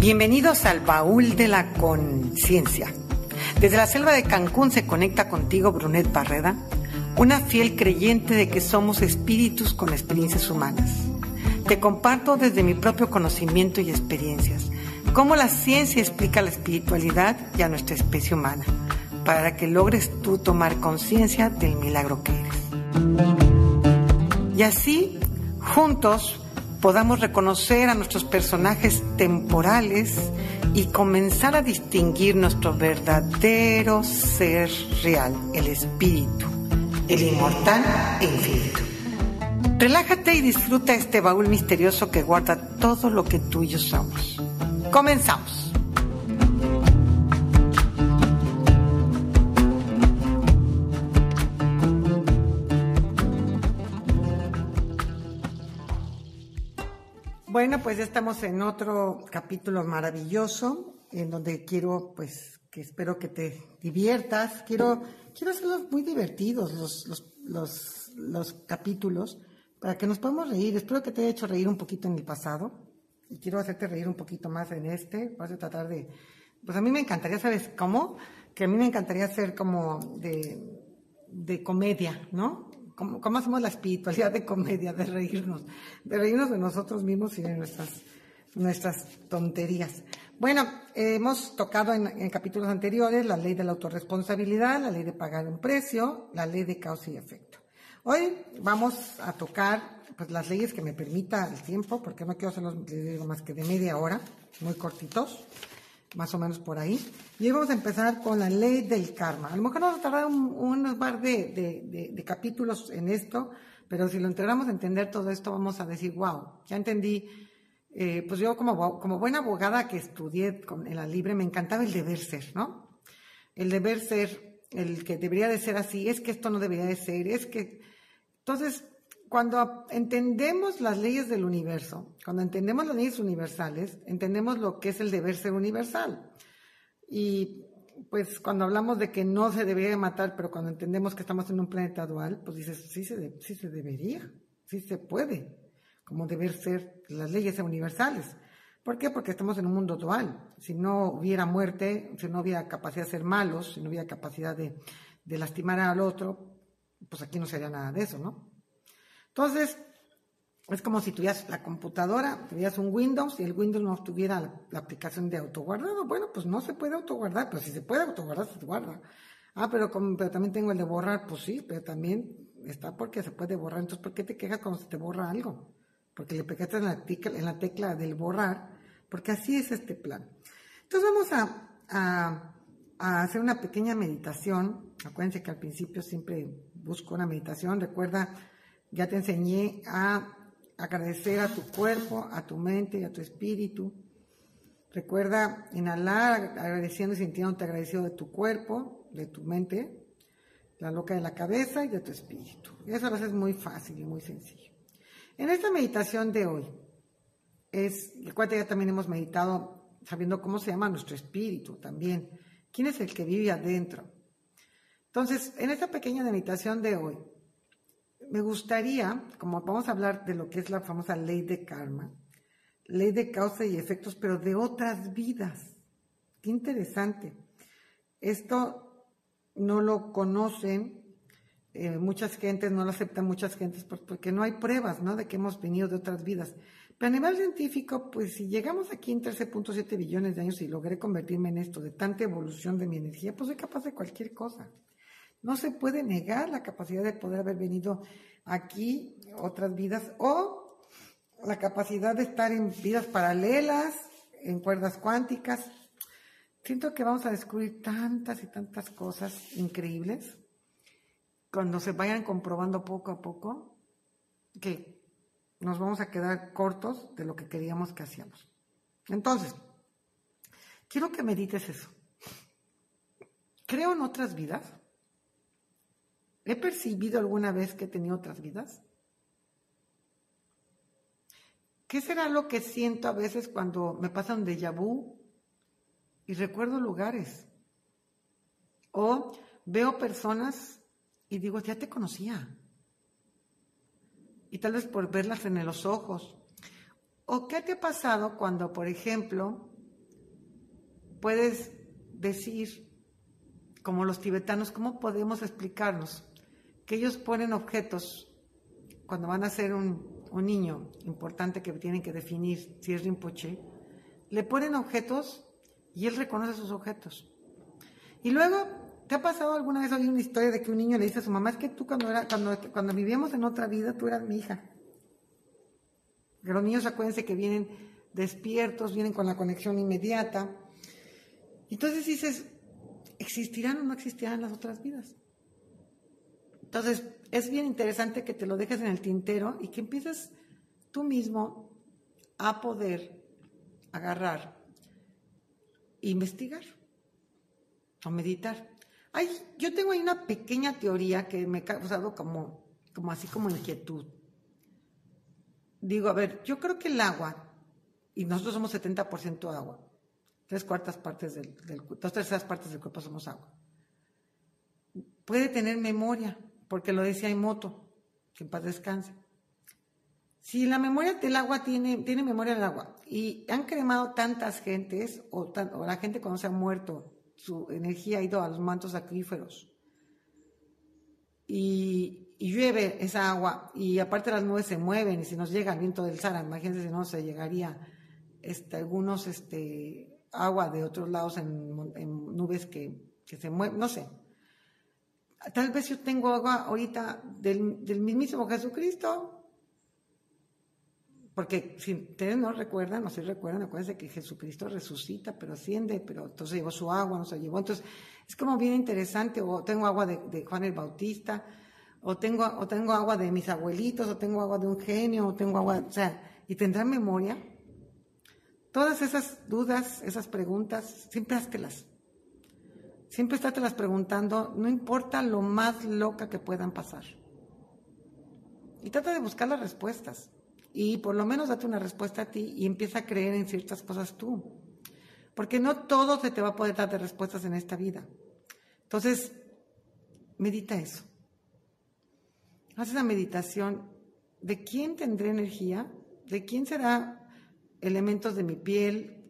Bienvenidos al baúl de la conciencia. Desde la selva de Cancún se conecta contigo Brunet Barreda, una fiel creyente de que somos espíritus con experiencias humanas. Te comparto desde mi propio conocimiento y experiencias cómo la ciencia explica la espiritualidad y a nuestra especie humana, para que logres tú tomar conciencia del milagro que eres. Y así, juntos, podamos reconocer a nuestros personajes temporales y comenzar a distinguir nuestro verdadero ser real, el espíritu, el inmortal e infinito. Relájate y disfruta este baúl misterioso que guarda todo lo que tú y yo somos. Comenzamos. Bueno, pues ya estamos en otro capítulo maravilloso, en donde quiero, pues, que espero que te diviertas. Quiero, quiero hacerlos muy divertidos los, los, los, los capítulos, para que nos podamos reír. Espero que te haya hecho reír un poquito en el pasado, y quiero hacerte reír un poquito más en este. Vas a tratar de, pues a mí me encantaría, ¿sabes cómo? Que a mí me encantaría ser como de, de comedia, ¿no? ¿Cómo, hacemos la espiritualidad de comedia, de reírnos, de reírnos de nosotros mismos y de nuestras, nuestras tonterías? Bueno, hemos tocado en, capítulos anteriores la ley de la autorresponsabilidad, la ley de pagar un precio, la ley de causa y efecto. Hoy vamos a tocar pues, las leyes que me permita el tiempo, porque no quiero hacerlos más que de media hora, muy cortitos más o menos por ahí. Y hoy vamos a empezar con la ley del karma. A lo mejor nos va a un, par de, capítulos en esto, pero si lo integramos a entender todo esto, vamos a decir, wow, ya entendí. Eh, pues yo como, como buena abogada que estudié en la libre, me encantaba el deber ser, ¿no? El deber ser, el que debería de ser así, es que esto no debería de ser, es que... Entonces, cuando entendemos las leyes del universo, cuando entendemos las leyes universales, entendemos lo que es el deber ser universal. Y pues cuando hablamos de que no se debería matar, pero cuando entendemos que estamos en un planeta dual, pues dices, sí se, sí se debería, sí se puede, como deber ser las leyes universales. ¿Por qué? Porque estamos en un mundo dual. Si no hubiera muerte, si no hubiera capacidad de ser malos, si no hubiera capacidad de, de lastimar al otro, pues aquí no sería nada de eso, ¿no? Entonces, es como si tuvieras la computadora, tuvieras un Windows y el Windows no tuviera la, aplicación de autoguardado. Bueno, pues no se puede autoguardar, pero si se puede autoguardar, se guarda. Ah, pero, pero también tengo el de borrar, pues sí, pero también está porque se puede borrar. Entonces, ¿por qué te quejas cuando se te borra algo? Porque le pegaste en la, tecla, en la tecla del borrar, porque así es este plan. Entonces vamos a, a hacer una pequeña meditación. Acuérdense que al principio siempre busco una meditación. Recuerda ya te enseñé a agradecer a tu cuerpo, a tu mente y a tu espíritu. Recuerda inhalar agradeciendo y sintiéndote agradecido de tu cuerpo, de tu mente, la loca de la cabeza y de tu espíritu. Eso lo haces muy fácil y muy sencillo. En esta meditación de hoy, es, recuerda ya también hemos meditado sabiendo cómo se llama nuestro espíritu también. ¿Quién es el que vive adentro? Entonces, en esta pequeña meditación de hoy, me gustaría, como vamos a hablar de lo que es la famosa ley de karma, ley de causa y efectos, pero de otras vidas. Qué interesante. Esto no lo conocen eh, muchas gentes, no lo aceptan muchas gentes porque no hay pruebas, ¿no? De que hemos venido de otras vidas. Pero a nivel científico, pues si llegamos aquí en 13.7 billones de años y logré convertirme en esto, de tanta evolución de mi energía, pues soy capaz de cualquier cosa. No se puede negar la capacidad de poder haber venido aquí otras vidas o la capacidad de estar en vidas paralelas, en cuerdas cuánticas. Siento que vamos a descubrir tantas y tantas cosas increíbles cuando se vayan comprobando poco a poco que nos vamos a quedar cortos de lo que queríamos que hacíamos. Entonces, quiero que medites eso. Creo en otras vidas ¿He percibido alguna vez que he tenido otras vidas? ¿Qué será lo que siento a veces cuando me pasa un déjà vu y recuerdo lugares? O veo personas y digo, ya te conocía. Y tal vez por verlas en los ojos. ¿O qué te ha pasado cuando, por ejemplo, puedes decir, como los tibetanos, cómo podemos explicarnos que ellos ponen objetos cuando van a ser un, un niño importante que tienen que definir si es Rinpoche, le ponen objetos y él reconoce sus objetos. Y luego, ¿te ha pasado alguna vez oír una historia de que un niño le dice a su mamá, es que tú cuando, era, cuando, cuando vivíamos en otra vida, tú eras mi hija? Los niños acuérdense que vienen despiertos, vienen con la conexión inmediata. Entonces dices, ¿existirán o no existirán las otras vidas? Entonces, es bien interesante que te lo dejes en el tintero y que empieces tú mismo a poder agarrar, investigar o meditar. Ay, yo tengo ahí una pequeña teoría que me ha causado como, como así como inquietud digo, a ver, yo creo que el agua, y nosotros somos 70% agua, tres cuartas partes del, dos terceras partes del cuerpo somos agua, puede tener memoria, porque lo decía Emoto, que en paz descanse. Si la memoria del agua tiene, tiene memoria del agua y han cremado tantas gentes, o, la gente cuando se ha muerto, su energía ha ido a los mantos acuíferos, y, llueve esa agua y aparte las nubes se mueven y si nos llega el viento del Sara, imagínense si no se llegaría este, algunos este, agua de otros lados en, nubes que, se mueven, no sé. Tal vez yo tengo agua ahorita del, del mismísimo Jesucristo, porque si ustedes no recuerdan, no se recuerdan, acuérdense que Jesucristo resucita, pero asciende, pero entonces llevó su agua, no se llevó. Entonces, es como bien interesante, o tengo agua de, Juan el Bautista, o tengo, o tengo agua de mis abuelitos, o tengo agua de un genio, o tengo agua, o sea, y tendrán memoria. Todas esas dudas, esas preguntas, siempre háztelas. Siempre estátelas preguntando, no importa lo más loca que puedan pasar. Y trata de buscar las respuestas y por lo menos date una respuesta a ti y empieza a creer en ciertas cosas tú. Porque no todo se te va a poder dar de respuestas en esta vida. Entonces, medita eso. Haz esa meditación. ¿De quién tendré energía? ¿De quién será elementos de mi piel?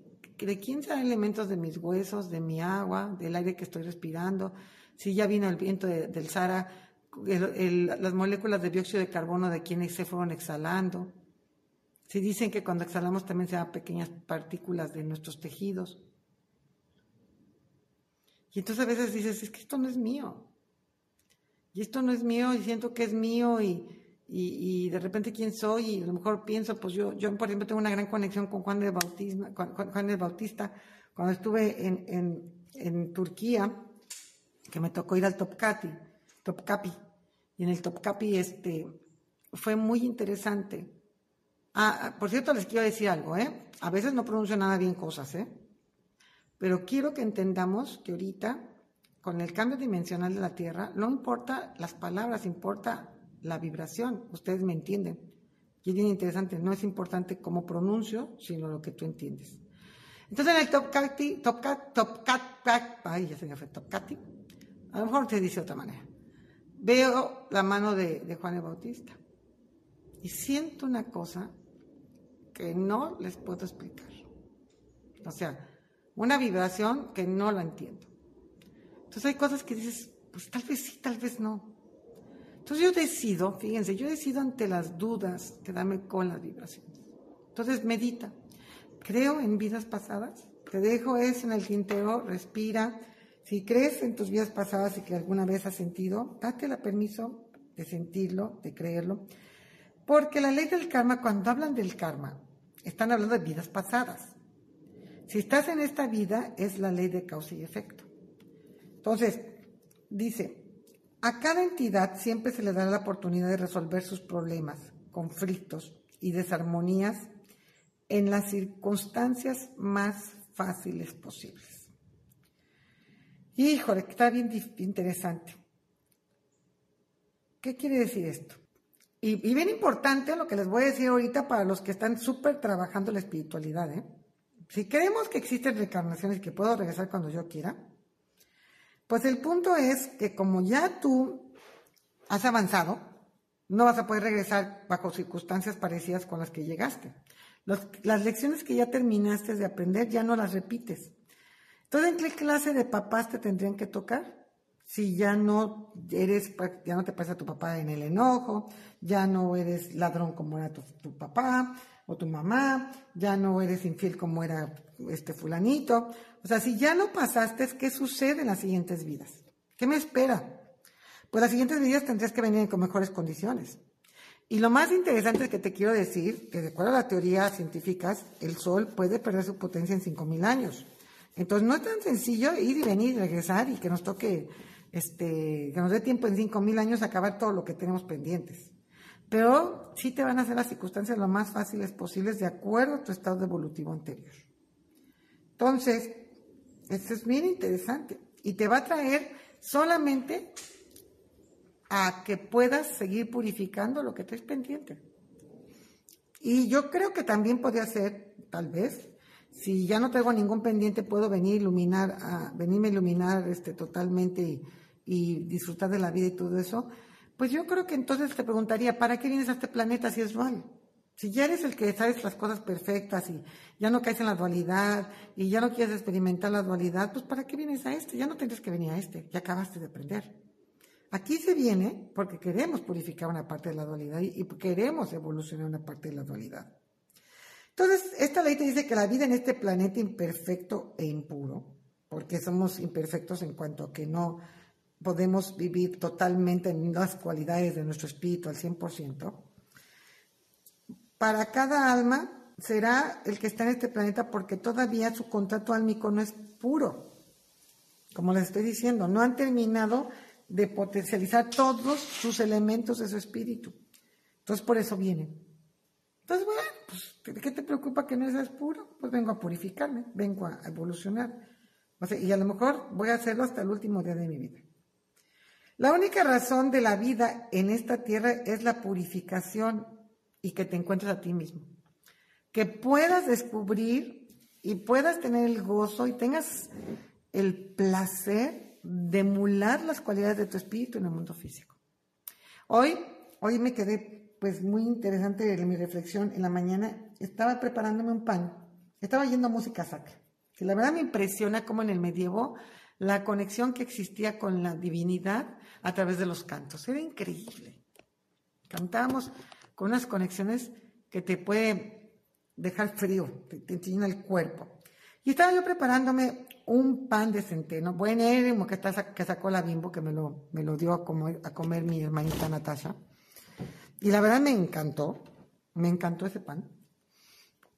¿De quién serán elementos de mis huesos, de mi agua, del aire que estoy respirando? Si ya vino el viento del Sara, las moléculas de dióxido de carbono de quienes se fueron exhalando. Si dicen que cuando exhalamos también se dan pequeñas partículas de nuestros tejidos. Y entonces a veces dices, es que esto no es mío. Y esto no es mío y siento que es mío y, y, de repente quién soy y a lo mejor pienso, pues yo, yo por ejemplo tengo una gran conexión con Juan el Bautista, Juan el Bautista cuando estuve en, en, en, Turquía, que me tocó ir al Topkapi, Topkapi, y en el Topkapi este, fue muy interesante Ah, ah, por cierto, les quiero decir algo, ¿eh? A veces no pronuncio nada bien cosas, ¿eh? Pero quiero que entendamos que ahorita, con el cambio dimensional de la Tierra, no importa las palabras, importa la vibración. Ustedes me entienden. Y es interesante, no es importante cómo pronuncio, sino lo que tú entiendes. Entonces en el Topkati, Topkat, Topkat, ay, ya se me fue, Topkati, a lo mejor se dice de otra manera. Veo la mano de, de Juan el Bautista y siento una cosa que no les puedo explicar. O sea, una vibración que no la entiendo. Entonces hay cosas que dices, pues tal vez sí, tal vez no. Entonces yo decido, fíjense, yo decido ante las dudas quedarme con las vibraciones. Entonces medita. Creo en vidas pasadas. Te dejo eso en el tintero, respira. Si crees en tus vidas pasadas y que alguna vez has sentido, date el permiso de sentirlo, de creerlo. Porque la ley del karma, cuando hablan del karma, están hablando de vidas pasadas. Si estás en esta vida, es la ley de causa y efecto. Entonces, dice, a cada entidad siempre se le da la oportunidad de resolver sus problemas, conflictos y desarmonías en las circunstancias más fáciles posibles. Híjole, está bien interesante. ¿Qué quiere decir esto? Y, bien importante lo que les voy a decir ahorita para los que están súper trabajando la espiritualidad. ¿eh? Si creemos que existen reencarnaciones que puedo regresar cuando yo quiera, pues el punto es que como ya tú has avanzado, no vas a poder regresar bajo circunstancias parecidas con las que llegaste. las lecciones que ya terminaste de aprender ya no las repites. Entonces, ¿en qué clase de papás te tendrían que tocar? Si ya no eres, ya no te pasa tu papá en el enojo, ya no eres ladrón como era tu, tu papá o tu mamá, ya no eres infiel como era este fulanito. O sea, si ya lo pasaste, ¿qué sucede en las siguientes vidas? ¿Qué me espera? Pues las siguientes vidas tendrías que venir con mejores condiciones. Y lo más interesante que te quiero decir, que de acuerdo a la teoría científicas, el Sol puede perder su potencia en 5.000 años. Entonces no es tan sencillo ir y venir y regresar y que nos toque, este, que nos dé tiempo en 5.000 años acabar todo lo que tenemos pendientes. Pero sí te van a hacer las circunstancias lo más fáciles posibles de acuerdo a tu estado evolutivo anterior. Entonces, esto es bien interesante y te va a traer solamente a que puedas seguir purificando lo que te es pendiente. Y yo creo que también podría ser, tal vez, si ya no tengo ningún pendiente, puedo venir iluminar, a, venirme a iluminar este, totalmente y, disfrutar de la vida y todo eso. Pues yo creo que entonces te preguntaría, ¿para qué vienes a este planeta si es dual? Si ya eres el que sabes las cosas perfectas y ya no caes en la dualidad y ya no quieres experimentar la dualidad, pues ¿para qué vienes a este? Ya no tendrías que venir a este, ya acabaste de aprender. Aquí se viene porque queremos purificar una parte de la dualidad y, queremos evolucionar una parte de la dualidad. Entonces, esta ley te dice que la vida en este planeta imperfecto e impuro, porque somos imperfectos en cuanto a que no podemos vivir totalmente en las cualidades de nuestro espíritu al 100%, para cada alma será el que está en este planeta porque todavía su contrato álmico no es puro. Como les estoy diciendo, no han terminado de potencializar todos sus elementos de su espíritu. Entonces, por eso vienen. Entonces, bueno, pues, ¿qué te preocupa que no seas puro? Pues vengo a purificarme, vengo a evolucionar. y a lo mejor voy a hacerlo hasta el último día de mi vida. La única razón de la vida en esta tierra es la purificación y que te encuentres a ti mismo. Que puedas descubrir y puedas tener el gozo y tengas el placer de emular las cualidades de tu espíritu en el mundo físico. Hoy, hoy me quedé pues muy interesante en mi reflexión en la mañana. Estaba preparándome un pan, estaba oyendo música sacra, que la verdad me impresiona cómo en el medievo la conexión que existía con la divinidad a través de los cantos. Era increíble. Cantábamos unas conexiones que te puede dejar frío, te, te llena el cuerpo. Y estaba yo preparándome un pan de centeno, buenérrimo que, que sacó la bimbo, que me lo, me lo dio a comer, a comer mi hermanita Natasha. Y la verdad me encantó, me encantó ese pan.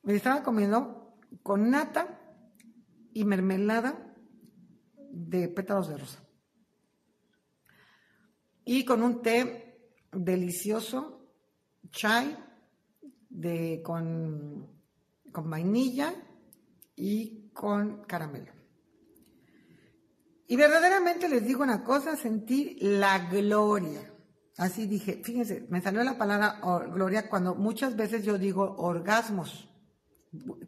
Me estaba comiendo con nata y mermelada de pétalos de rosa. Y con un té delicioso, chai, de, con, con vainilla y con caramelo. Y verdaderamente les digo una cosa, sentir la gloria. Así dije, fíjense, me salió la palabra gloria cuando muchas veces yo digo orgasmos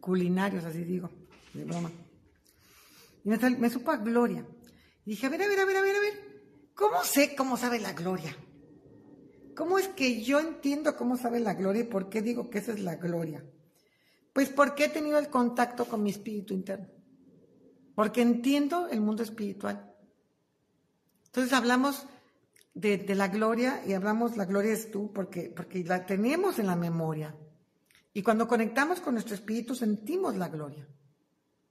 culinarios, así digo, de broma. Y me, supo a gloria. Y dije, a ver, a ver, a ver, a ver, a ver, ¿cómo sé cómo sabe la gloria? ¿Cómo es que yo entiendo cómo sabe la gloria y por qué digo que esa es la gloria? Pues porque he tenido el contacto con mi espíritu interno porque entiendo el mundo espiritual. Entonces hablamos de, la gloria y hablamos, la gloria es tú, porque, porque la tenemos en la memoria. Y cuando conectamos con nuestro espíritu sentimos la gloria,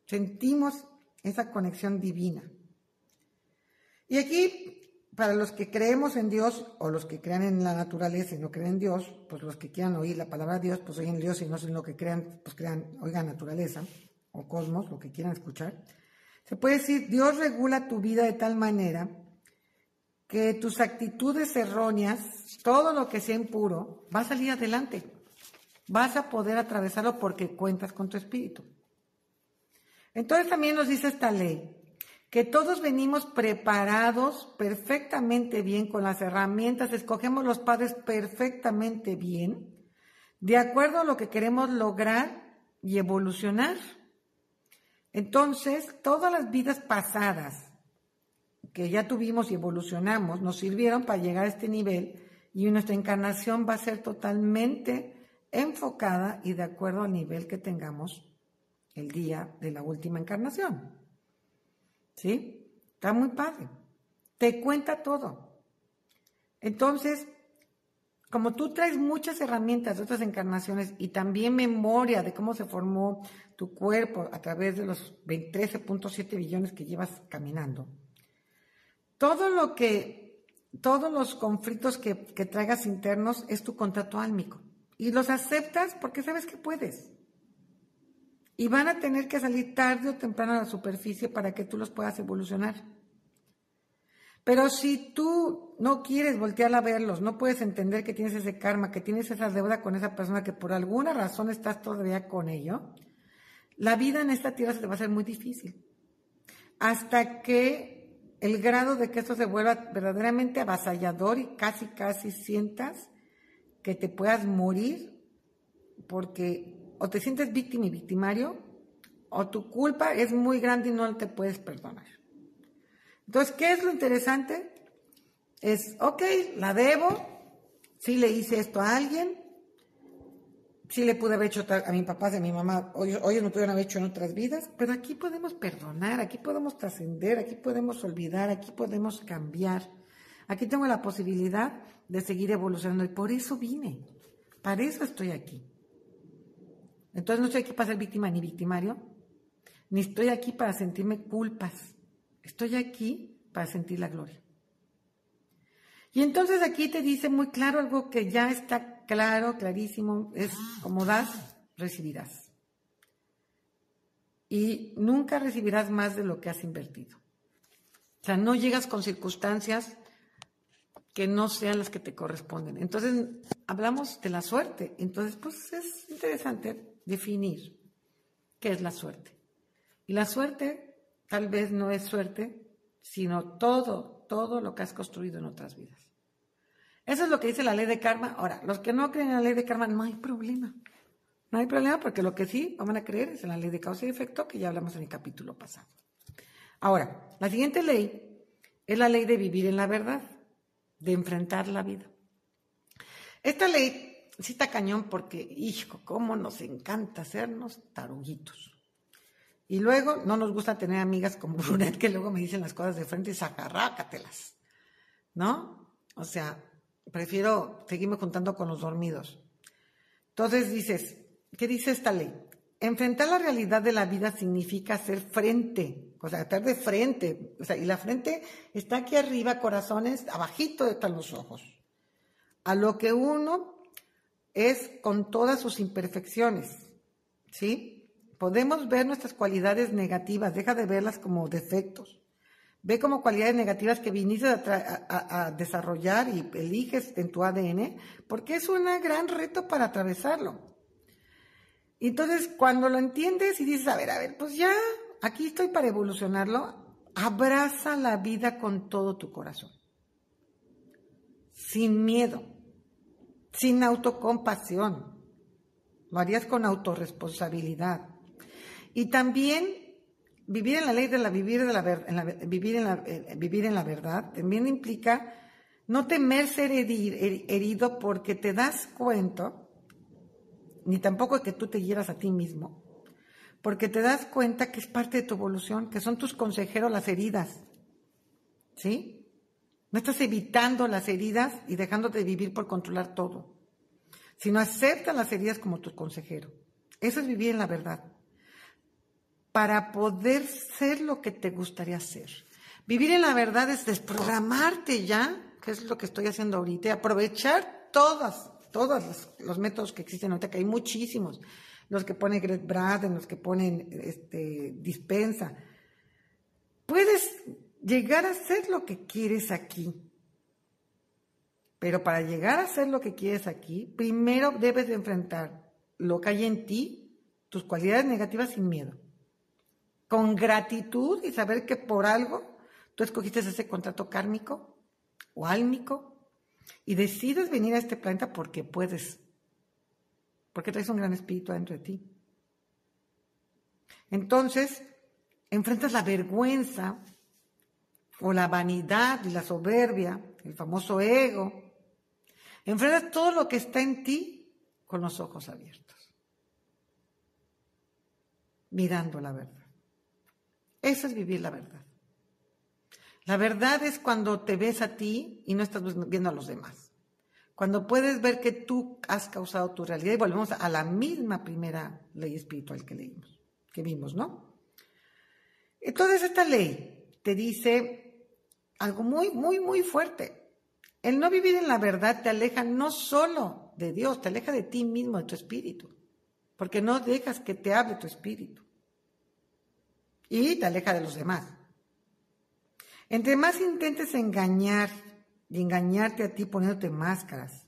sentimos esa conexión divina. Y aquí, para los que creemos en Dios o los que crean en la naturaleza y no creen en Dios, pues los que quieran oír la palabra de Dios, pues oyen Dios y no son lo que crean, pues crean, oigan naturaleza o cosmos, lo que quieran escuchar. Se puede decir, Dios regula tu vida de tal manera que tus actitudes erróneas, todo lo que sea impuro, va a salir adelante. Vas a poder atravesarlo porque cuentas con tu espíritu. Entonces también nos dice esta ley, que todos venimos preparados perfectamente bien con las herramientas, escogemos los padres perfectamente bien, de acuerdo a lo que queremos lograr y evolucionar. Entonces, todas las vidas pasadas que ya tuvimos y evolucionamos nos sirvieron para llegar a este nivel y nuestra encarnación va a ser totalmente enfocada y de acuerdo al nivel que tengamos el día de la última encarnación. ¿Sí? Está muy padre. Te cuenta todo. Entonces, como tú traes muchas herramientas de otras encarnaciones y también memoria de cómo se formó tu cuerpo a través de los 13.7 billones que llevas caminando, todo lo que, todos los conflictos que, que traigas internos es tu contrato álmico. Y los aceptas porque sabes que puedes. Y van a tener que salir tarde o temprano a la superficie para que tú los puedas evolucionar. Pero si tú no quieres voltear a verlos, no puedes entender que tienes ese karma, que tienes esa deuda con esa persona, que por alguna razón estás todavía con ello, la vida en esta tierra se va a hacer muy difícil. Hasta que el grado de que esto se vuelva verdaderamente avasallador y casi, casi sientas que te puedas morir porque o te sientes víctima y victimario o tu culpa es muy grande y no te puedes perdonar. Entonces, ¿qué es lo interesante? Es, ok, la debo, sí le hice esto a alguien, sí le pude haber hecho a mi papá, a mi mamá, hoy, hoy no pudieron haber hecho en otras vidas, pero aquí podemos perdonar, aquí podemos trascender, aquí podemos olvidar, aquí podemos cambiar. Aquí tengo la posibilidad de seguir evolucionando y por eso vine, para eso estoy aquí. Entonces no estoy aquí para ser víctima ni victimario, ni estoy aquí para sentirme culpas. Estoy aquí para sentir la gloria. Y entonces aquí te dice muy claro algo que ya está claro, clarísimo, es como das, recibirás. Y nunca recibirás más de lo que has invertido. O sea, no llegas con circunstancias que no sean las que te corresponden. Entonces, hablamos de la suerte. Entonces, pues es interesante definir qué es la suerte. Y la suerte tal vez no es suerte, sino todo, todo lo que has construido en otras vidas. Eso es lo que dice la ley de karma. Ahora, los que no creen en la ley de karma, no hay problema. No hay problema porque lo que sí van a creer es en la ley de causa y efecto que ya hablamos en el capítulo pasado. Ahora, la siguiente ley es la ley de vivir en la verdad, de enfrentar la vida. Esta ley sí está cañón porque, hijo, cómo nos encanta hacernos taruguitos. Y luego no nos gusta tener amigas como Brunet que luego me dicen las cosas de frente y sacarrácatelas. ¿No? O sea, prefiero seguirme juntando con los dormidos. Entonces dices, ¿qué dice esta ley? Enfrentar la realidad de la vida significa hacer frente, o sea, estar de frente. O sea, y la frente está aquí arriba, corazones, abajito están los ojos. A lo que uno es con todas sus imperfecciones. ¿Sí? Podemos ver nuestras cualidades negativas, deja de verlas como defectos. Ve como cualidades negativas que viniste a, desarrollar y eliges en tu ADN, porque es un gran reto para atravesarlo. Entonces, cuando lo entiendes y dices, a ver, a ver, pues ya, aquí estoy para evolucionarlo, abraza la vida con todo tu corazón. Sin miedo, sin autocompasión. Lo harías con autorresponsabilidad. Y también vivir en la ley de la vivir de la, vivir en la eh, vivir en la verdad también implica no temer ser herido porque te das cuenta ni tampoco que tú te hieras a ti mismo porque te das cuenta que es parte de tu evolución que son tus consejeros las heridas ¿sí? No estás evitando las heridas y dejándote de vivir por controlar todo sino acepta las heridas como tu consejero eso es vivir en la verdad para poder ser lo que te gustaría ser. Vivir en la verdad es desprogramarte ya, que es lo que estoy haciendo ahorita, aprovechar todas, todos los, métodos que existen ahorita, que hay muchísimos, los que pone Greg Braden, los que ponen este, dispensa. Puedes llegar a ser lo que quieres aquí. Pero para llegar a ser lo que quieres aquí, primero debes de enfrentar lo que hay en ti, tus cualidades negativas sin miedo con gratitud y saber que por algo tú escogiste ese contrato kármico o álmico y decides venir a este planeta porque puedes, porque traes un gran espíritu adentro de ti. Entonces, enfrentas la vergüenza o la vanidad y la soberbia, el famoso ego. Enfrentas todo lo que está en ti con los ojos abiertos, mirando la verdad. Eso es vivir la verdad. La verdad es cuando te ves a ti y no estás viendo a los demás. Cuando puedes ver que tú has causado tu realidad y volvemos a la misma primera ley espiritual que leímos, que vimos, ¿no? Entonces esta ley te dice algo muy, muy, muy fuerte. El no vivir en la verdad te aleja no solo de Dios, te aleja de ti mismo, de tu espíritu, porque no dejas que te hable tu espíritu. Y te aleja de los demás. Entre más intentes engañar y engañarte a ti poniéndote máscaras,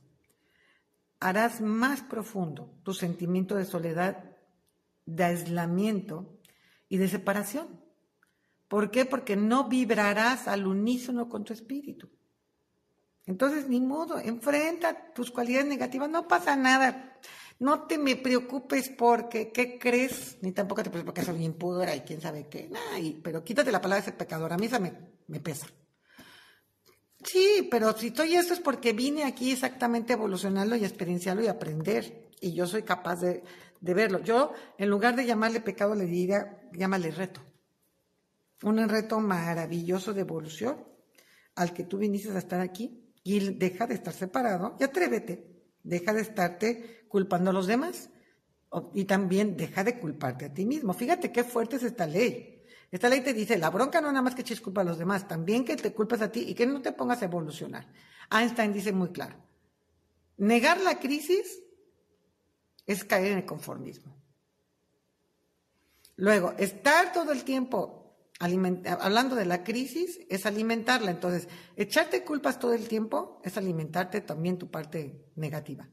harás más profundo tu sentimiento de soledad, de aislamiento y de separación. ¿Por qué? Porque no vibrarás al unísono con tu espíritu. Entonces, ni modo, enfrenta tus cualidades negativas, no pasa nada. No te me preocupes porque, ¿qué crees? Ni tampoco te preocupes porque soy impura y quién sabe qué. pero quítate la palabra de ese pecador, a mí esa me, me pesa. Sí, pero si estoy esto es porque vine aquí exactamente a evolucionarlo y a experienciarlo y aprender. Y yo soy capaz de, de verlo. Yo, en lugar de llamarle pecado, le diría, llámale reto. Un reto maravilloso de evolución al que tú viniste a estar aquí y deja de estar separado y atrévete. Deja de estarte culpando a los demás y también deja de culparte a ti mismo. Fíjate qué fuerte es esta ley. Esta ley te dice, la bronca no nada más que eches culpa a los demás, también que te culpas a ti y que no te pongas a evolucionar. Einstein dice muy claro, negar la crisis es caer en el conformismo. Luego, estar todo el tiempo hablando de la crisis es alimentarla. Entonces, echarte culpas todo el tiempo es alimentarte también tu parte negativa.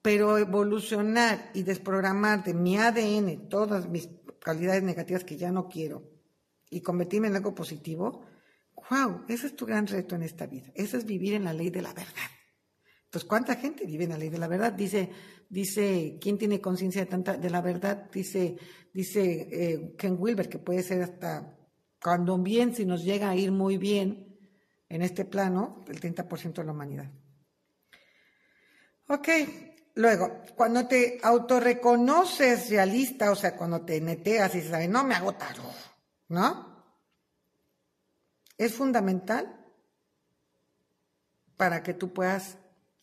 Pero evolucionar y desprogramar de mi ADN todas mis calidades negativas que ya no quiero y convertirme en algo positivo, wow, ese es tu gran reto en esta vida. Eso es vivir en la ley de la verdad. Entonces, ¿cuánta gente vive en la ley de la verdad? Dice, dice, ¿quién tiene conciencia de tanta, de la verdad? Dice, dice eh, Ken Wilber, que puede ser hasta cuando bien, si nos llega a ir muy bien en este plano, el 30% de la humanidad. Ok, luego, cuando te autorreconoces realista, o sea, cuando te neteas y sabes, no me hago ¿no? Es fundamental para que tú puedas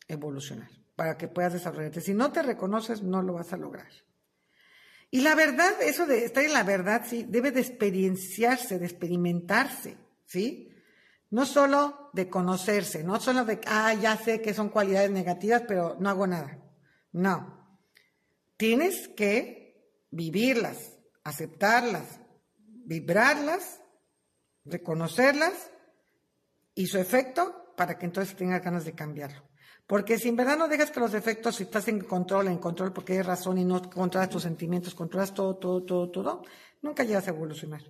evolucionar, para que puedas desarrollarte. Si no te reconoces, no lo vas a lograr. Y la verdad, eso de estar en la verdad, sí, debe de experienciarse, de experimentarse, ¿sí? No solo de conocerse, no solo de, ah, ya sé que son cualidades negativas, pero no hago nada. No. Tienes que vivirlas, aceptarlas, vibrarlas, reconocerlas y su efecto para que entonces tengas ganas de cambiarlo. Porque si en verdad no dejas que los efectos, si estás en control, en control porque hay razón y no controlas tus sentimientos, controlas todo, todo, todo, todo, nunca llegas a evolucionar.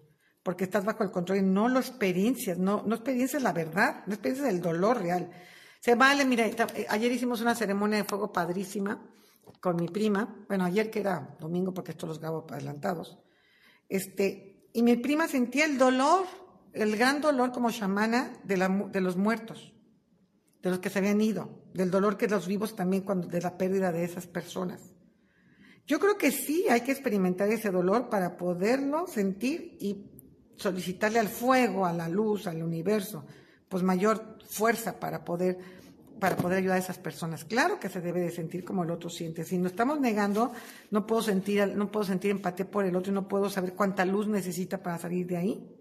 Porque estás bajo el control y no lo experiencias, no, no experiencias la verdad, no experiencias el dolor real. Se vale, mira, eh, ayer hicimos una ceremonia de fuego padrísima con mi prima, bueno, ayer que era domingo porque esto los grabo adelantados, este, y mi prima sentía el dolor, el gran dolor como chamana de, los muertos de los que se habían ido, del dolor que los vivos también cuando de la pérdida de esas personas. Yo creo que sí hay que experimentar ese dolor para poderlo sentir y solicitarle al fuego, a la luz, al universo, pues mayor fuerza para poder para poder ayudar a esas personas. Claro que se debe de sentir como el otro siente. Si nos estamos negando, no puedo sentir, no puedo sentir empatía por el otro y no puedo saber cuánta luz necesita para salir de ahí.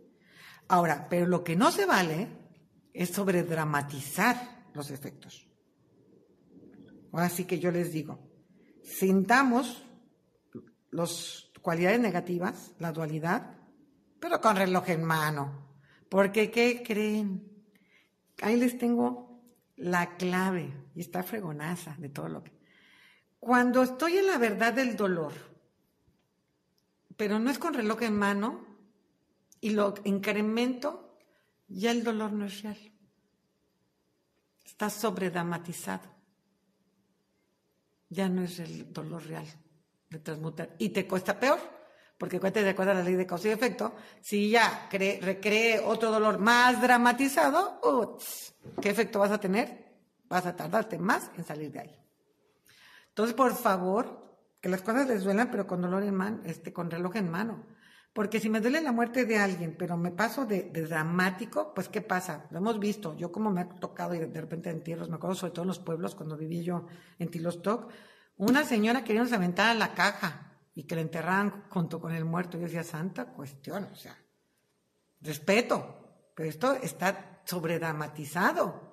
Ahora, pero lo que no se vale es sobredramatizar los efectos. Así que yo les digo, sintamos las cualidades negativas, la dualidad, pero con reloj en mano. Porque, ¿qué creen? Ahí les tengo la clave, y está fregonaza de todo lo que... Cuando estoy en la verdad del dolor, pero no es con reloj en mano, y lo incremento, ya el dolor no es real. Está sobredramatizado. Ya no es el dolor real de transmutar. Y te cuesta peor, porque cuesta de acuerdo a la ley de causa y efecto, si ya recree otro dolor más dramatizado, ¿qué efecto vas a tener? Vas a tardarte más en salir de ahí. Entonces, por favor, que las cosas les duelan, pero con dolor en mano, este, con reloj en mano. Porque si me duele la muerte de alguien, pero me paso de, dramático, pues ¿qué pasa? Lo hemos visto. Yo como me ha tocado y de repente entierros, me acuerdo sobre todo en los pueblos, cuando viví yo en Tilostoc, una señora queriéndose aventar a la caja y que la enterraran junto con el muerto. Yo decía, santa cuestión, o sea, respeto, pero esto está sobredramatizado.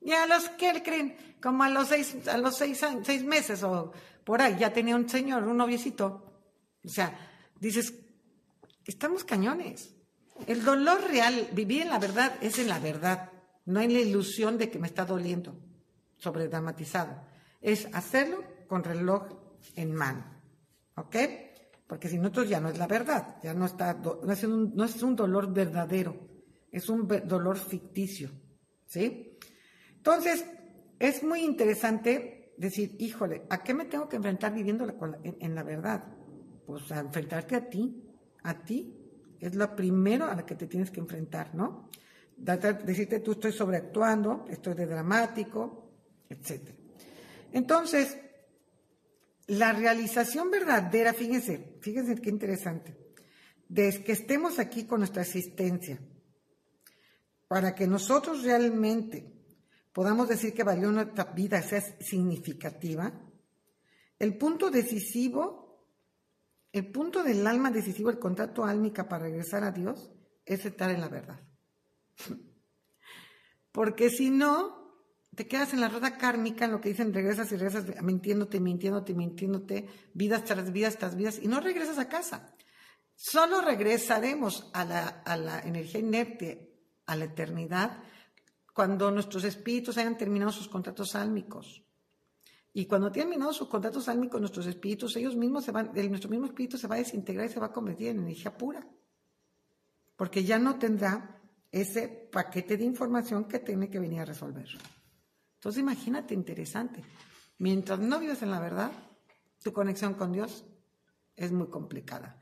Y a los que creen, como a los seis, a los seis, seis meses o por ahí, ya tenía un señor, un noviecito. O sea, dices, estamos cañones. El dolor real, vivir en la verdad, es en la verdad. No hay la ilusión de que me está doliendo, sobredramatizado. Es hacerlo con reloj en mano. ¿Ok? Porque si no, ya no es la verdad, ya no está, no es un, no es un dolor verdadero, es un dolor ficticio. ¿Sí? Entonces, es muy interesante decir, híjole, ¿a qué me tengo que enfrentar viviendo en, la verdad? Pues a enfrentarte a ti, a ti, es lo primero a la que te tienes que enfrentar, ¿no? Decirte tú estoy sobreactuando, estoy de dramático, etc. Entonces, la realización verdadera, fíjense, fíjense qué interesante, de que estemos aquí con nuestra existencia, para que nosotros realmente podamos decir que valió nuestra vida, sea significativa, el punto decisivo, el punto del alma decisivo, el contrato álmica para regresar a Dios, es estar en la verdad. Porque si no, te quedas en la rueda kármica, en lo que dicen regresas y regresas mintiéndote, mintiéndote, mintiéndote, vidas tras vidas tras vidas, y no regresas a casa. Solo regresaremos a la, a la energía inerte, a la eternidad, cuando nuestros espíritus hayan terminado sus contratos álmicos. Y cuando terminado sus contratos álmicos, nuestros espíritus, ellos mismos se van, nuestro mismo espíritu se va a desintegrar y se va a convertir en energía pura. Porque ya no tendrá ese paquete de información que tiene que venir a resolver. Entonces imagínate, interesante. Mientras no vives en la verdad, tu conexión con Dios es muy complicada.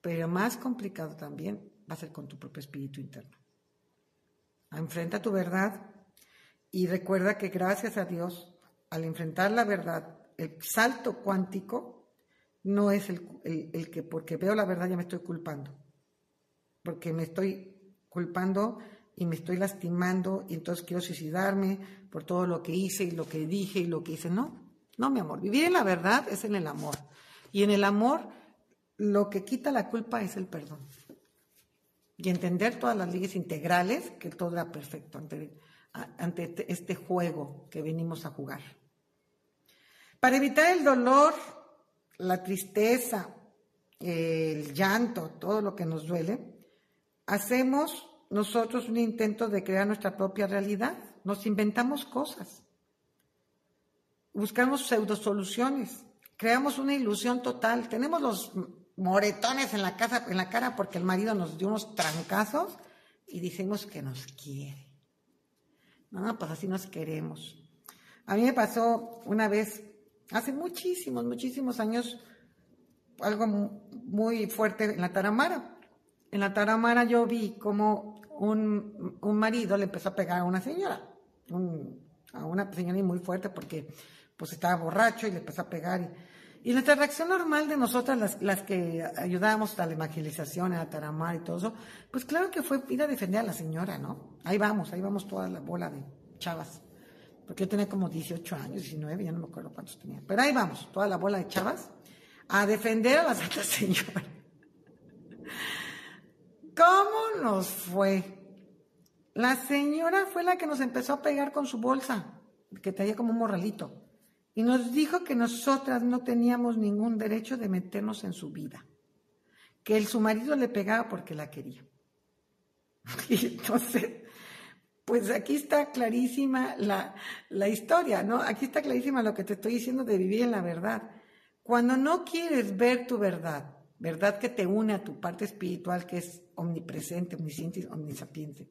Pero más complicado también va a ser con tu propio espíritu interno. Enfrenta tu verdad y recuerda que gracias a Dios, al enfrentar la verdad, el salto cuántico no es el, que porque veo la verdad ya me estoy culpando, porque me estoy culpando y me estoy lastimando y entonces quiero suicidarme por todo lo que hice y lo que dije y lo que hice. No, no, mi amor, vivir en la verdad es en el amor. Y en el amor lo que quita la culpa es el perdón y entender todas las leyes integrales, que todo era perfecto ante, ante este, este juego que venimos a jugar. Para evitar el dolor, la tristeza, el llanto, todo lo que nos duele, hacemos nosotros un intento de crear nuestra propia realidad. Nos inventamos cosas. Buscamos pseudo soluciones. Creamos una ilusión total. Tenemos los moretones en la, casa, en la cara porque el marido nos dio unos trancazos y decimos que nos quiere. No, pues así nos queremos. A mí me pasó una vez, hace muchísimos, muchísimos años, algo muy fuerte en la Taramara. En la Taramara yo vi como un, marido le empezó a pegar a una señora, a una señora muy fuerte porque pues estaba borracho y le empezó a pegar. Y, nuestra reacción normal de nosotras, las, las que ayudábamos a la evangelización, a Taramar y todo eso, pues claro que fue ir a defender a la señora, ¿no? Ahí vamos, ahí vamos toda la bola de chavas. Porque yo tenía como 18 años, 19, ya no me acuerdo cuántos tenía. Pero ahí vamos, toda la bola de chavas, a defender a la Santa Señora. ¿Cómo nos fue? La señora fue la que nos empezó a pegar con su bolsa, que traía como un morralito y nos dijo que nosotras no teníamos ningún derecho de meternos en su vida, que el, su marido le pegaba porque la quería. Y entonces, pues aquí está clarísima la, la historia, ¿no? Aquí está clarísima lo que te estoy diciendo de vivir en la verdad. Cuando no quieres ver tu verdad, verdad que te une a tu parte espiritual que es omnipresente, omnisciente omnisapiente,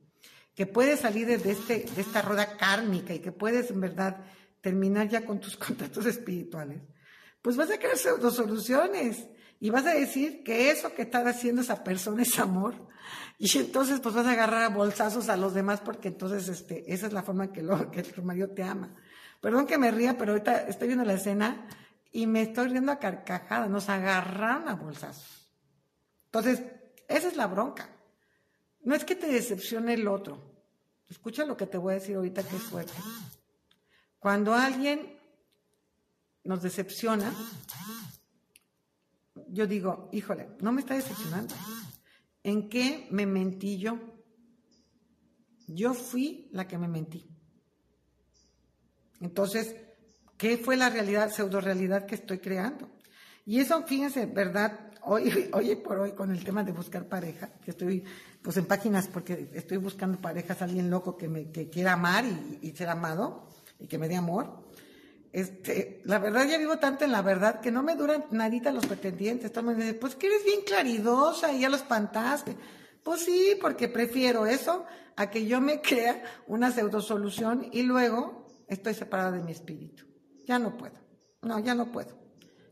que puedes salir de, este, de esta rueda kármica y que puedes en verdad terminar ya con tus contactos espirituales, pues vas a crear pseudo soluciones y vas a decir que eso que está haciendo esa persona es amor. Y entonces pues vas a agarrar a bolsazos a los demás porque entonces este, esa es la forma que, lo, que tu marido te ama. Perdón que me ría, pero ahorita estoy viendo la escena y me estoy riendo a carcajadas, nos agarran a bolsazos. Entonces, esa es la bronca. No es que te decepcione el otro. Escucha lo que te voy a decir ahorita que es. Cuando alguien nos decepciona, yo digo, híjole, no me está decepcionando. ¿En qué me mentí yo? Yo fui la que me mentí. Entonces, ¿qué fue la realidad, pseudo realidad que estoy creando? Y eso, fíjense, ¿verdad? Hoy, hoy por hoy, con el tema de buscar pareja, que estoy pues en páginas porque estoy buscando parejas, alguien loco que me que quiera amar y, y ser amado y que me dé amor. Este, la verdad ya vivo tanto en la verdad que no me duran nadita los pretendientes. Todo me dicen, pues que eres bien claridosa y ya lo espantaste. Pues sí, porque prefiero eso a que yo me crea una pseudo solución y luego estoy separada de mi espíritu. Ya no puedo. No, ya no puedo.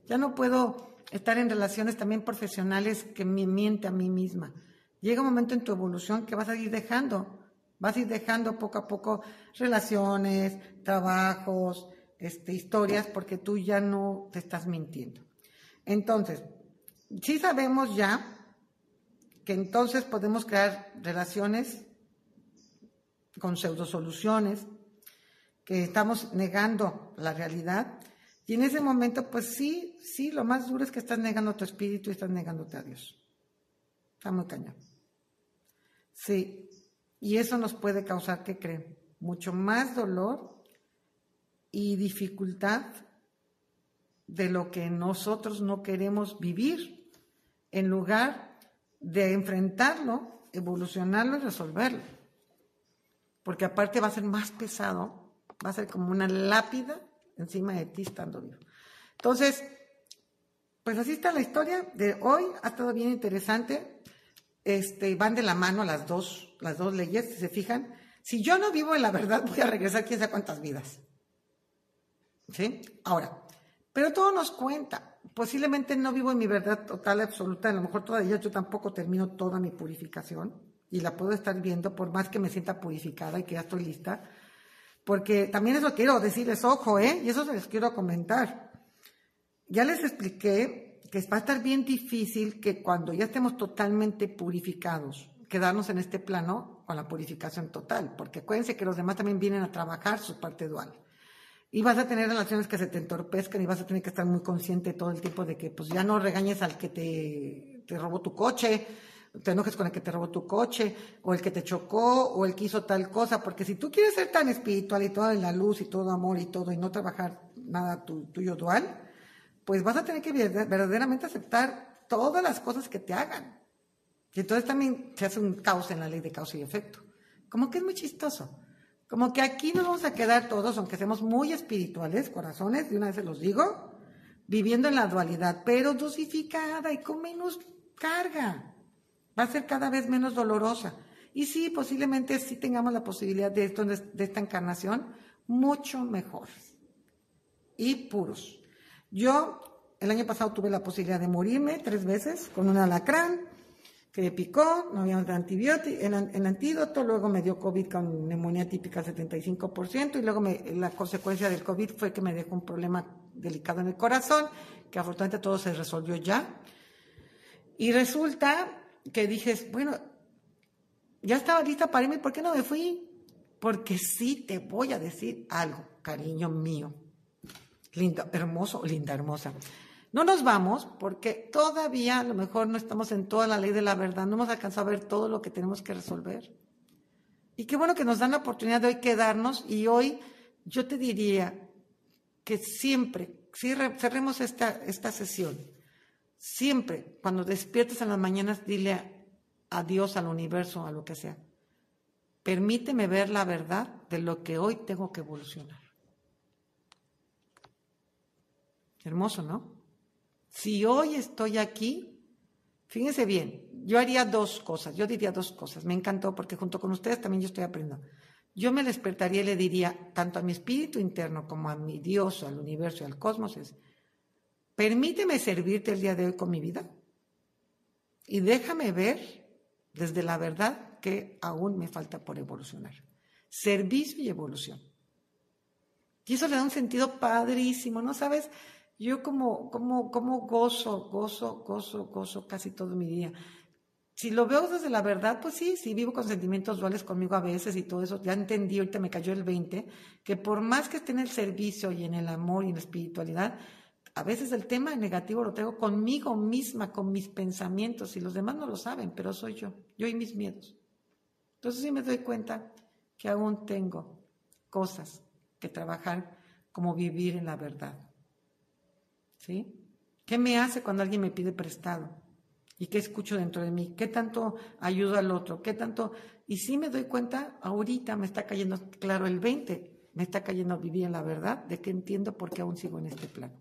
Ya no puedo estar en relaciones también profesionales que me miente a mí misma. Llega un momento en tu evolución que vas a ir dejando, vas a ir dejando poco a poco relaciones, trabajos, este, historias porque tú ya no te estás mintiendo. Entonces, sí sabemos ya que entonces podemos crear relaciones con pseudo soluciones, que estamos negando la realidad. Y en ese momento, pues sí, sí, lo más duro es que estás negando tu espíritu y estás negándote a Dios. Está muy cañón. Sí, y eso nos puede causar, ¿qué creen? Mucho más dolor y dificultad de lo que nosotros no queremos vivir, en lugar de enfrentarlo, evolucionarlo y resolverlo. Porque aparte va a ser más pesado, va a ser como una lápida encima de ti estando vivo. Entonces, pues así está la historia de hoy, ha estado bien interesante. Este, van de la mano las dos, las dos leyes, si se fijan. Si yo no vivo en la verdad, voy a regresar quién sabe cuántas vidas. ¿Sí? Ahora, pero todo nos cuenta. Posiblemente no vivo en mi verdad total, absoluta. A lo mejor todavía yo tampoco termino toda mi purificación y la puedo estar viendo por más que me sienta purificada y que ya estoy lista. Porque también eso quiero decirles, ojo, ¿eh? Y eso se les quiero comentar. Ya les expliqué que va a estar bien difícil que cuando ya estemos totalmente purificados, quedarnos en este plano con la purificación total, porque acuérdense que los demás también vienen a trabajar su parte dual y vas a tener relaciones que se te entorpezcan y vas a tener que estar muy consciente todo el tiempo de que pues ya no regañes al que te, te robó tu coche, te enojes con el que te robó tu coche, o el que te chocó, o el que hizo tal cosa, porque si tú quieres ser tan espiritual y todo en la luz y todo amor y todo, y no trabajar nada tuyo dual, pues vas a tener que verdaderamente aceptar todas las cosas que te hagan. Y entonces también se hace un caos en la ley de causa y efecto. Como que es muy chistoso. Como que aquí nos vamos a quedar todos, aunque seamos muy espirituales, corazones, de una vez se los digo, viviendo en la dualidad, pero dosificada y con menos carga. Va a ser cada vez menos dolorosa. Y sí, posiblemente sí tengamos la posibilidad de, esto, de esta encarnación, mucho mejor. Y puros. Yo el año pasado tuve la posibilidad de morirme tres veces con un alacrán que me picó, no había antibiótico, el, antídoto, luego me dio COVID con neumonía típica al 75% y luego la consecuencia del COVID fue que me dejó un problema delicado en el corazón, que afortunadamente todo se resolvió ya. Y resulta que dije, bueno, ya estaba lista para irme, ¿por qué no me fui? Porque sí te voy a decir algo, cariño mío. Lindo, hermoso, linda, hermosa. No nos vamos porque todavía a lo mejor no estamos en toda la ley de la verdad, no hemos alcanzado a ver todo lo que tenemos que resolver. Y qué bueno que nos dan la oportunidad de hoy quedarnos y hoy yo te diría que siempre, si cerremos esta, esta sesión, siempre cuando despiertes en las mañanas, dile a Dios, al universo, a lo que sea, permíteme ver la verdad de lo que hoy tengo que evolucionar. Hermoso, ¿no? Si hoy estoy aquí, fíjense bien, yo haría dos cosas, yo diría dos cosas. Me encantó porque junto con ustedes también yo estoy aprendiendo. Yo me despertaría y le diría tanto a mi espíritu interno como a mi Dios, al universo y al cosmos es, permíteme servirte el día de hoy con mi vida y déjame ver desde la verdad que aún me falta por evolucionar. Servicio y evolución. Y eso le da un sentido padrísimo, ¿no sabes? Yo como, como, como gozo, gozo, gozo, gozo casi todo mi día. Si lo veo desde la verdad, pues sí, sí vivo con sentimientos duales conmigo a veces y todo eso. Ya entendí, ahorita me cayó el 20, que por más que esté en el servicio y en el amor y en la espiritualidad, a veces el tema negativo lo tengo conmigo misma, con mis pensamientos, y los demás no lo saben, pero soy yo, yo y mis miedos. Entonces sí me doy cuenta que aún tengo cosas que trabajar como vivir en la verdad. ¿Sí? ¿Qué me hace cuando alguien me pide prestado? ¿Y qué escucho dentro de mí? ¿Qué tanto ayudo al otro? ¿Qué tanto? Y sí me doy cuenta, ahorita me está cayendo, claro, el 20, me está cayendo vivir en la verdad de que entiendo por qué aún sigo en este plano.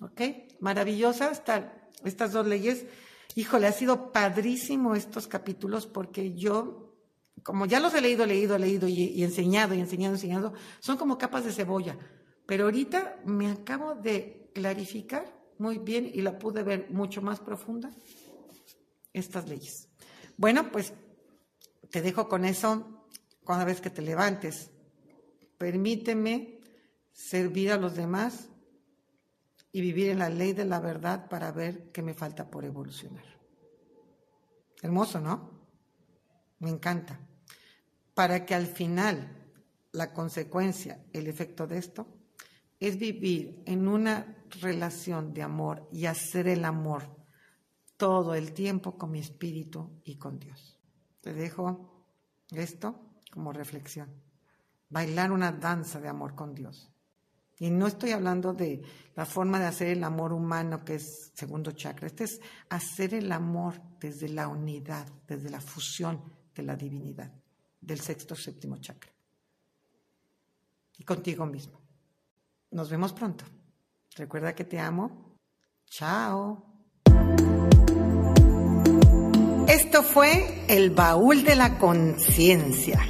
¿Ok? Maravillosa estas dos leyes. Híjole, ha sido padrísimo estos capítulos porque yo, como ya los he leído, leído, leído y, y enseñado y enseñado, enseñado, son como capas de cebolla. Pero ahorita me acabo de clarificar muy bien y la pude ver mucho más profunda, estas leyes. Bueno, pues te dejo con eso cada vez que te levantes. Permíteme servir a los demás y vivir en la ley de la verdad para ver qué me falta por evolucionar. Hermoso, ¿no? Me encanta. Para que al final la consecuencia, el efecto de esto, es vivir en una relación de amor y hacer el amor todo el tiempo con mi espíritu y con Dios. Te dejo esto como reflexión. Bailar una danza de amor con Dios. Y no estoy hablando de la forma de hacer el amor humano, que es segundo chakra. Este es hacer el amor desde la unidad, desde la fusión de la divinidad, del sexto, séptimo chakra. Y contigo mismo. Nos vemos pronto. Recuerda que te amo. Chao. Esto fue el baúl de la conciencia.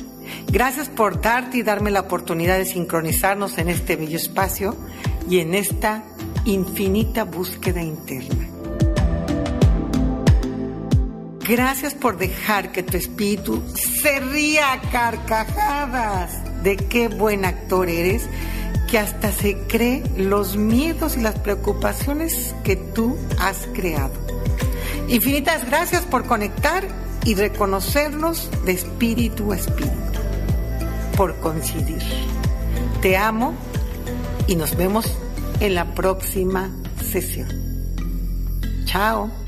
Gracias por darte y darme la oportunidad de sincronizarnos en este bello espacio y en esta infinita búsqueda interna. Gracias por dejar que tu espíritu se ría a carcajadas de qué buen actor eres que hasta se cree los miedos y las preocupaciones que tú has creado. Infinitas gracias por conectar y reconocernos de espíritu a espíritu, por coincidir. Te amo y nos vemos en la próxima sesión. Chao.